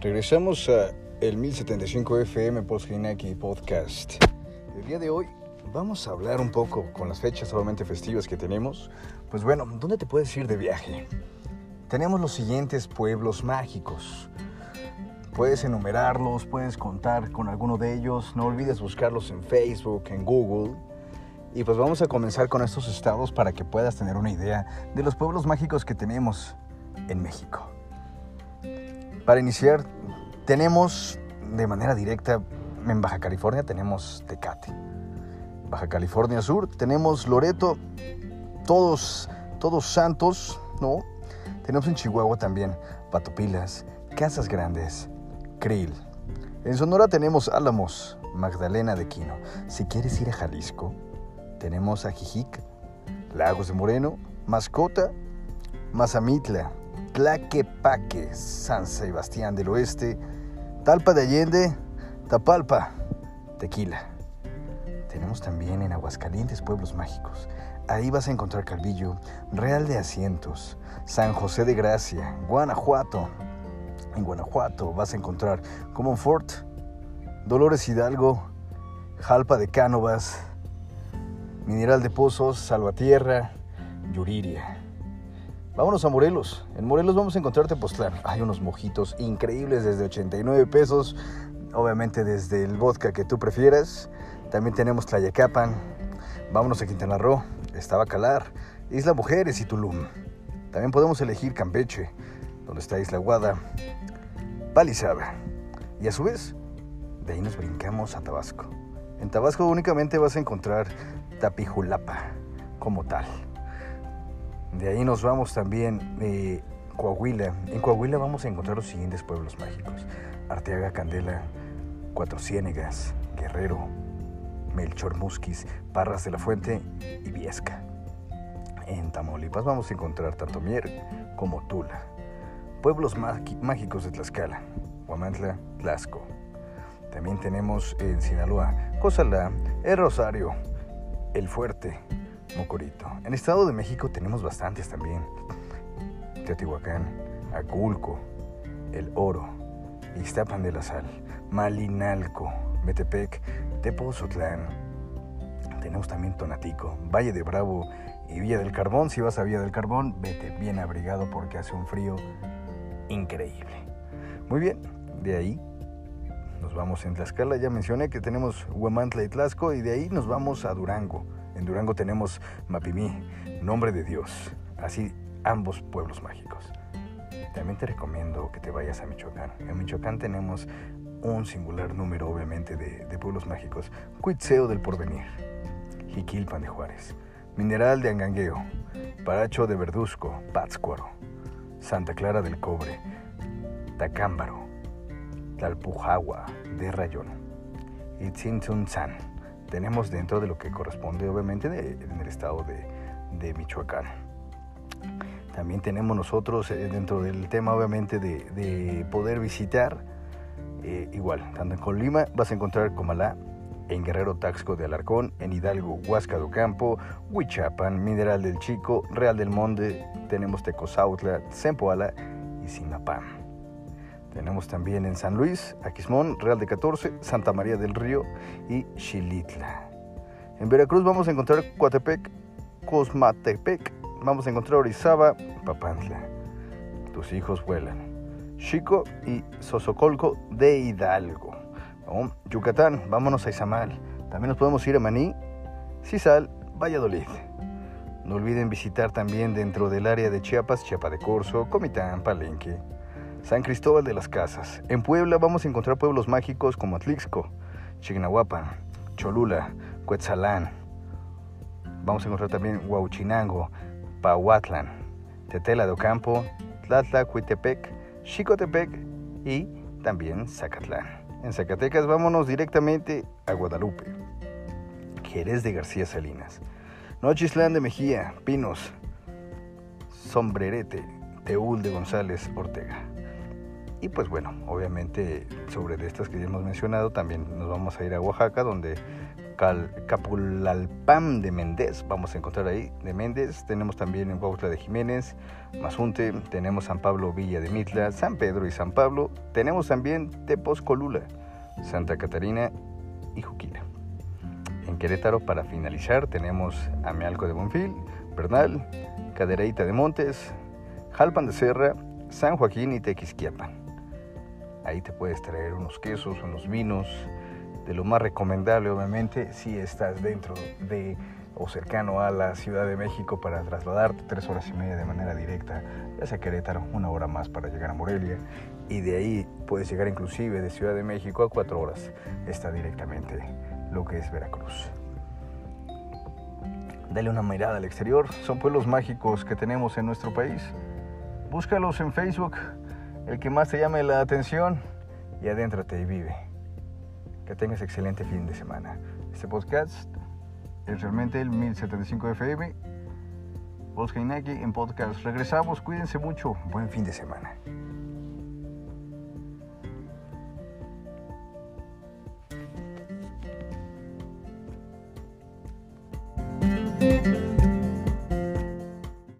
Regresamos a el 1075 FM Postginaki Podcast. El día de hoy vamos a hablar un poco con las fechas obviamente festivas que tenemos. Pues bueno, ¿dónde te puedes ir de viaje? Tenemos los siguientes pueblos mágicos. Puedes enumerarlos, puedes contar con alguno de ellos. No olvides buscarlos en Facebook, en Google. Y pues vamos a comenzar con estos estados para que puedas tener una idea de los pueblos mágicos que tenemos en México. Para iniciar, tenemos de manera directa en Baja California tenemos Tecate. Baja California Sur tenemos Loreto, todos, todos santos, ¿no? Tenemos en Chihuahua también Patopilas, Casas Grandes, Krill. En Sonora tenemos Álamos, Magdalena de Quino. Si quieres ir a Jalisco, tenemos a Jijic, Lagos de Moreno, Mascota, Mazamitla, Tlaquepaque, San Sebastián del Oeste, Talpa de Allende, Tapalpa, Tequila. Tenemos también en Aguascalientes pueblos mágicos. Ahí vas a encontrar Calvillo, Real de Asientos, San José de Gracia, Guanajuato. En Guanajuato vas a encontrar Fort, Dolores Hidalgo, Jalpa de Cánovas, Mineral de Pozos, Salvatierra, Yuriria. Vámonos a Morelos. En Morelos vamos a encontrar Tepoztlán. Hay unos mojitos increíbles desde 89 pesos. Obviamente desde el vodka que tú prefieras. También tenemos Tlayacapan. Vámonos a Quintana Roo. Está Calar, Isla Mujeres y Tulum. También podemos elegir Campeche, donde está Isla Guada, Palizada. Y a su vez, de ahí nos brincamos a Tabasco. En Tabasco únicamente vas a encontrar Tapijulapa como tal. De ahí nos vamos también a Coahuila. En Coahuila vamos a encontrar los siguientes pueblos mágicos. Arteaga Candela, Cuatro Ciénegas, Guerrero, Melchor Musquis, Parras de la Fuente y Viesca. En Tamaulipas vamos a encontrar tanto Mier como Tula. Pueblos mágicos de Tlaxcala, Huamantla, Tlaxco. También tenemos en Sinaloa, Cozalá, El Rosario, El Fuerte, Mocorito. En Estado de México tenemos bastantes también. Teotihuacán, Aculco, El Oro, Ixtapan de la Sal, Malinalco, Metepec, Tepozotlán. Tenemos también Tonatico, Valle de Bravo y Villa del Carbón. Si vas a Villa del Carbón, vete bien abrigado porque hace un frío increíble. Muy bien, de ahí nos vamos en Tlaxcala. Ya mencioné que tenemos Huamantla y Tlaxco y de ahí nos vamos a Durango. En Durango tenemos Mapimí, Nombre de Dios. Así ambos pueblos mágicos. También te recomiendo que te vayas a Michoacán. En Michoacán tenemos un singular número, obviamente, de, pueblos mágicos. Cuitzeo del Porvenir, Jiquilpan de Juárez, Mineral de Angangueo, Paracho de Verduzco, Pátzcuaro, Santa Clara del Cobre, Tacámbaro, Talpujagua de Rayón y Tzintzuntzán tenemos dentro de lo que corresponde obviamente en el estado de, Michoacán. También tenemos nosotros eh, dentro del tema obviamente de, poder visitar, eh, igual, tanto en Colima vas a encontrar Comalá, en Guerrero Taxco de Alarcón, en Hidalgo Huasca do Campo, Huichapan, Mineral del Chico, Real del Monte, tenemos Tecozautla, Zempoala y Simapán. Tenemos también en San Luis, Aquismón, Real de 14, Santa María del Río y Xilitla. En Veracruz vamos a encontrar Coatepec, Cosmatepec, vamos a encontrar Orizaba, Papantla. Tus hijos vuelan. Chico y Sosocolco de Hidalgo. Yucatán, vámonos a Izamal. También nos podemos ir a Maní, Cisal, Valladolid. No olviden visitar también dentro del área de Chiapas, Chiapa de Corzo, Comitán, Palenque. San Cristóbal de las Casas. En Puebla vamos a encontrar pueblos mágicos como Atlixco, Chignahuapan, Cholula, Cuetzalán. Vamos a encontrar también Huauchinango, Pahuatlán, Tetela de Ocampo, Tlatla, Cuitepec, Xicotepec y también Zacatlán. En Zacatecas vámonos directamente a Guadalupe, Jerez de García Salinas, Nochislán de Mejía, Pinos, Sombrerete, Teúl de González Ortega. Y pues bueno, obviamente sobre estas que ya hemos mencionado, también nos vamos a ir a Oaxaca, donde Capulalpam de Méndez, vamos a encontrar ahí, de Méndez. Tenemos también en Cuautla de Jiménez, Mazunte, tenemos San Pablo Villa de Mitla, San Pedro y San Pablo. Tenemos también Tepozcolula, Santa Catarina y Juquila. En Querétaro, para finalizar, tenemos Amealco de Bonfil, Bernal, Cadereyta de Montes, Jalpan de Serra, San Joaquín y Tequisquiapan. Ahí te puedes traer unos quesos, unos vinos, de lo más recomendable obviamente si estás dentro de o cercano a la Ciudad de México para trasladarte tres horas y media de manera directa, ya Querétaro, una hora más para llegar a Morelia y de ahí puedes llegar inclusive de Ciudad de México a cuatro horas, está directamente lo que es Veracruz. Dale una mirada al exterior, son pueblos mágicos que tenemos en nuestro país. Búscalos en Facebook, el que más te llame la atención y adéntrate y vive. Que tengas excelente fin de semana. Este podcast es realmente el 1075 FM. Voz en podcast. Regresamos, cuídense mucho. Buen fin de semana.